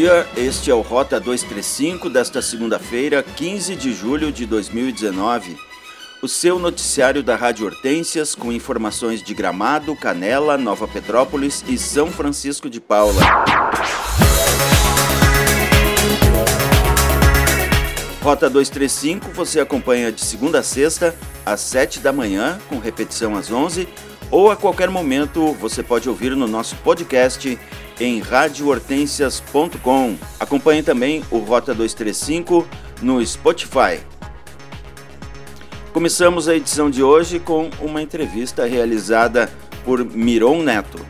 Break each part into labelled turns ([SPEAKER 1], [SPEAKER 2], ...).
[SPEAKER 1] dia. Este é o Rota 235 desta segunda-feira, 15 de julho de 2019. O seu noticiário da Rádio Hortências com informações de Gramado, Canela, Nova Petrópolis e São Francisco de Paula. Rota 235 você acompanha de segunda a sexta, às 7 da manhã, com repetição às 11, ou a qualquer momento você pode ouvir no nosso podcast em radiohortensias.com. Acompanhe também o Rota 235 no Spotify. Começamos a edição de hoje com uma entrevista realizada por Miron Neto.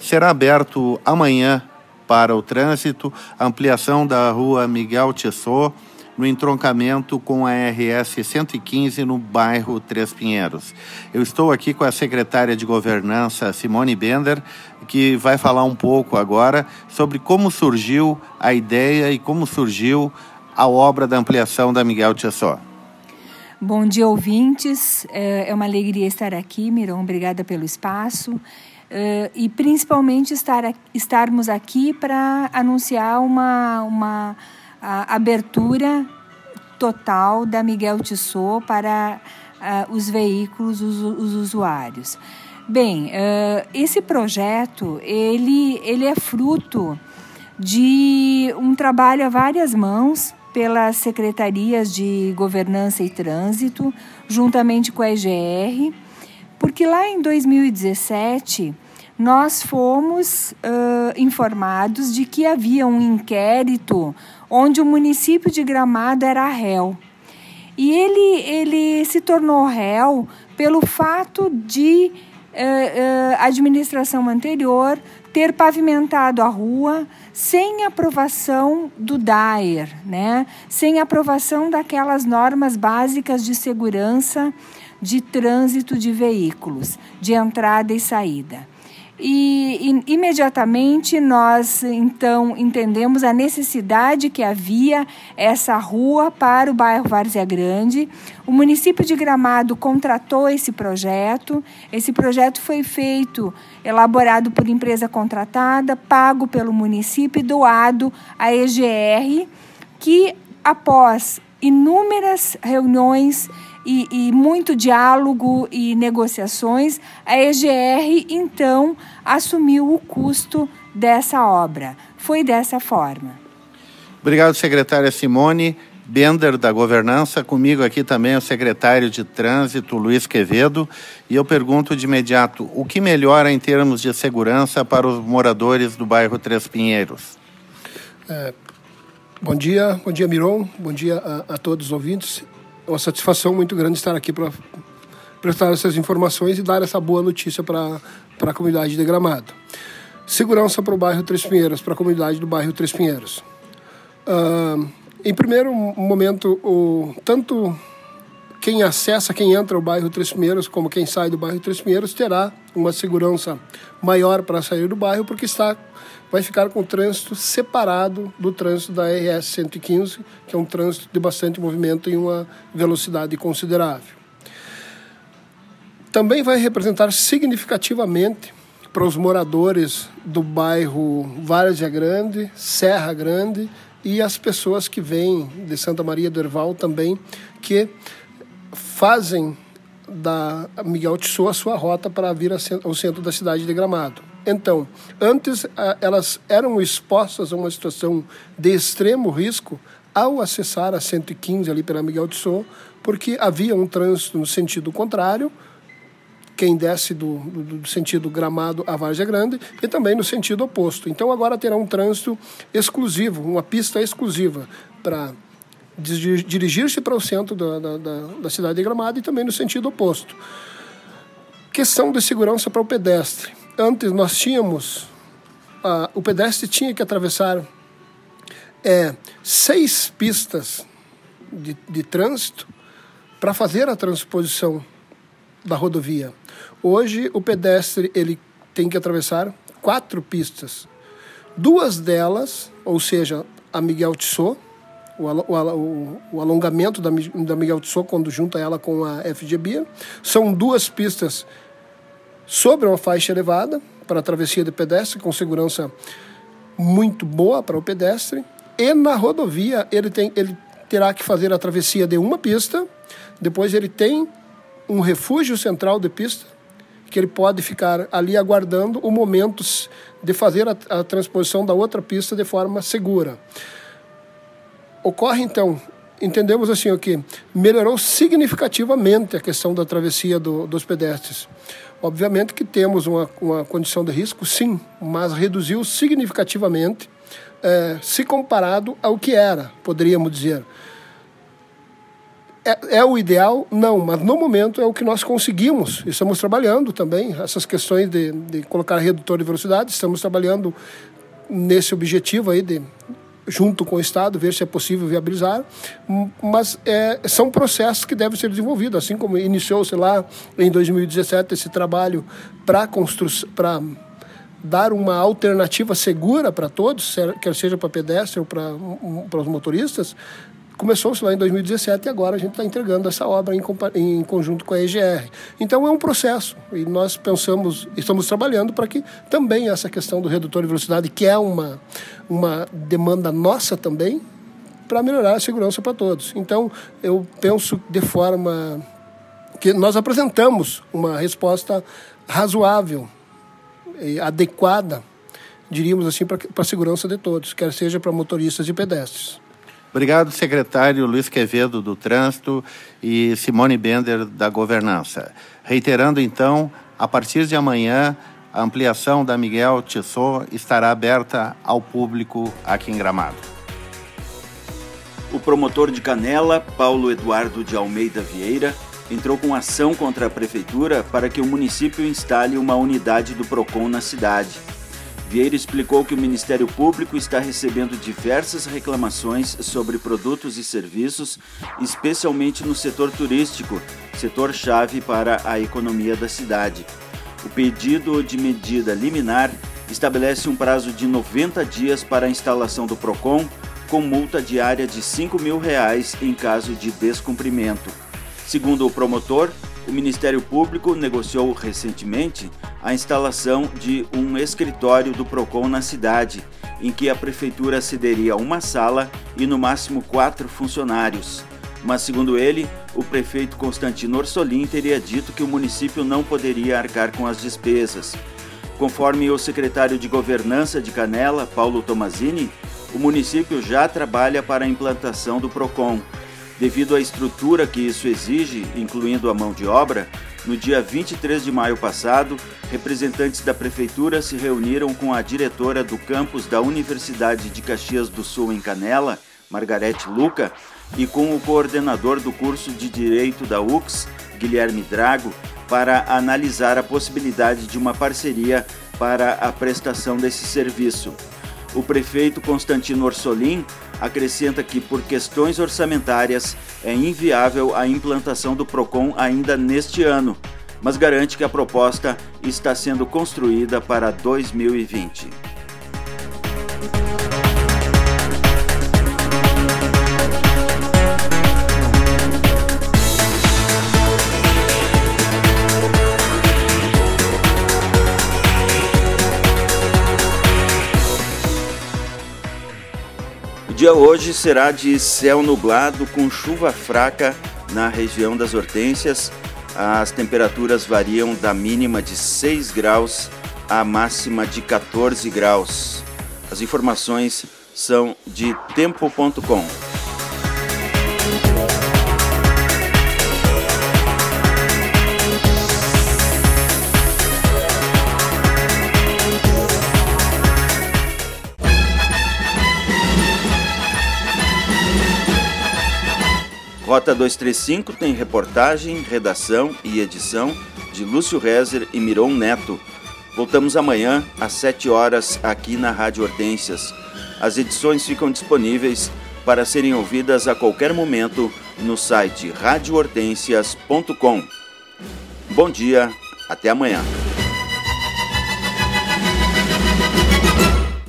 [SPEAKER 2] Será aberto amanhã para o trânsito a ampliação da rua Miguel Tissot no entroncamento com a RS 115 no bairro Três Pinheiros. Eu estou aqui com a secretária de Governança, Simone Bender, que vai falar um pouco agora sobre como surgiu a ideia e como surgiu a obra da ampliação da Miguel Tissot.
[SPEAKER 3] Bom dia, ouvintes. É, é uma alegria estar aqui, Miron. Obrigada pelo espaço. Uh, e principalmente estar, estarmos aqui para anunciar uma, uma abertura total da Miguel Tissot para os veículos, os, os usuários. Bem, uh, esse projeto ele, ele é fruto de um trabalho a várias mãos pelas secretarias de governança e trânsito, juntamente com a EGR, porque lá em 2017 nós fomos uh, informados de que havia um inquérito onde o município de Gramado era réu. E ele, ele se tornou réu pelo fato de a administração anterior ter pavimentado a rua sem aprovação do DAER, né? sem aprovação daquelas normas básicas de segurança de trânsito de veículos, de entrada e saída. E, e, imediatamente nós então entendemos a necessidade que havia essa rua para o bairro Várzea Grande. O município de Gramado contratou esse projeto. Esse projeto foi feito, elaborado por empresa contratada, pago pelo município e doado à EGR, que após inúmeras reuniões e, e, muito diálogo e negociações, a EGR então assumiu o custo dessa obra. Foi dessa forma.
[SPEAKER 2] Obrigado, secretária Simone. Bender, da Governança, comigo aqui também é o secretário de Trânsito, Luiz Quevedo, e eu pergunto de imediato, o que melhora em termos de segurança para os moradores do bairro Três Pinheiros?
[SPEAKER 4] É, bom dia, bom dia Miron, bom dia a, a todos os ouvintes uma satisfação muito grande estar aqui para prestar essas informações e dar essa boa notícia para a comunidade de Gramado. Segurança para o bairro Três Pinheiros, para a comunidade do bairro Três Pinheiros. Uh, em primeiro momento, o, tanto quem acessa, quem entra o bairro Três Pinheiros, como quem sai do bairro Três Pinheiros, terá uma segurança maior para sair do bairro, porque está vai ficar com o trânsito separado do trânsito da RS 115, que é um trânsito de bastante movimento e uma velocidade considerável. Também vai representar significativamente para os moradores do bairro Várzea Grande, Serra Grande e as pessoas que vêm de Santa Maria do Herval também, que fazem da Miguel Tissot a sua rota para vir ao centro da cidade de Gramado. Então, antes elas eram expostas a uma situação de extremo risco ao acessar a 115 ali pela Miguel Tissot, porque havia um trânsito no sentido contrário, quem desce do, do, do, sentido Gramado a Várzea Grande e também no sentido oposto. Então agora terá um trânsito exclusivo, uma pista exclusiva para dirigir-se para o centro da, da, da, da cidade de Gramado e também no sentido oposto. Questão de segurança para o pedestre antes nós tínhamos, uh, o pedestre tinha que atravessar é, seis pistas de, de trânsito para fazer a transposição da rodovia. Hoje o pedestre ele tem que atravessar quatro pistas. Duas delas, ou seja, a Miguel Tissot, o, alongamento da, da Miguel Tissot quando junta ela com a FGB, são duas pistas sobre uma faixa elevada para a travessia de pedestre com segurança muito boa para o pedestre. E na rodovia ele, tem, ele terá que fazer a travessia de uma pista, depois ele tem um refúgio central de pista, que ele pode ficar ali aguardando o momento de fazer a, a transposição da outra pista de forma segura. Ocorre então entendemos assim o que melhorou significativamente a questão da travessia do, dos pedestres. Obviamente que temos uma, uma condição de risco, sim, mas reduziu significativamente é, se comparado ao que era, poderíamos dizer. É, é, o ideal? Não, mas no momento é o que nós conseguimos. Estamos trabalhando também essas questões de, de colocar redutor de velocidade, estamos trabalhando nesse objetivo aí de junto com o Estado, ver se é possível viabilizar, mas é, são processos que devem ser desenvolvidos, assim como iniciou-se lá em 2017 esse trabalho para para dar uma alternativa segura para todos, quer seja para pedestre ou para, para os motoristas, Começou-se lá em 2017 e agora a gente está entregando essa obra em, em, conjunto com a EGR. Então é um processo e nós pensamos, estamos trabalhando para que também essa questão do redutor de velocidade, que é uma, uma demanda nossa também, para melhorar a segurança para todos. Então eu penso de forma que nós apresentamos uma resposta razoável e adequada, diríamos assim, para a segurança de todos, quer seja para motoristas e pedestres.
[SPEAKER 2] Obrigado, secretário Luiz Quevedo, do Trânsito, e Simone Bender, da Governança. Reiterando, então, a partir de amanhã, a ampliação da Miguel Tissot estará aberta ao público aqui em Gramado.
[SPEAKER 1] O promotor de Canela, Paulo Eduardo de Almeida Vieira, entrou com ação contra a prefeitura para que o município instale uma unidade do PROCON na cidade. Vieira explicou que o Ministério Público está recebendo diversas reclamações sobre produtos e serviços, especialmente no setor turístico, setor-chave para a economia da cidade. O pedido de medida liminar estabelece um prazo de 90 dias para a instalação do PROCON, com multa diária de 5 mil reais em caso de descumprimento. Segundo o promotor, o Ministério Público negociou recentemente a instalação de um escritório do PROCON na cidade, em que a prefeitura cederia uma sala e no máximo quatro funcionários. Mas, segundo ele, o prefeito Constantino Orsolim teria dito que o município não poderia arcar com as despesas. Conforme o secretário de Governança de Canela, Paulo Tomazini, o município já trabalha para a implantação do PROCON Devido à estrutura que isso exige, incluindo a mão de obra, no dia 23 de maio passado, representantes da Prefeitura se reuniram com a diretora do campus da Universidade de Caxias do Sul, em Canela, Margarete Luca, e com o coordenador do curso de Direito da UX, Guilherme Drago, para analisar a possibilidade de uma parceria para a prestação desse serviço. O prefeito Constantino Orsolim acrescenta que, por questões orçamentárias, é inviável a implantação do PROCON ainda neste ano, mas garante que a proposta está sendo construída para 2020. Dia hoje será de céu nublado com chuva fraca na região das Hortênsias. As temperaturas variam da mínima de 6 graus à máxima de 14 graus. As informações são de tempo.com. Rota 235 tem reportagem, redação e edição de Lúcio Rezer e Miron Neto. Voltamos amanhã às 7 horas aqui na Rádio Hortências. As edições ficam disponíveis para serem ouvidas a qualquer momento no site radiohortensias.com. Bom dia, até amanhã.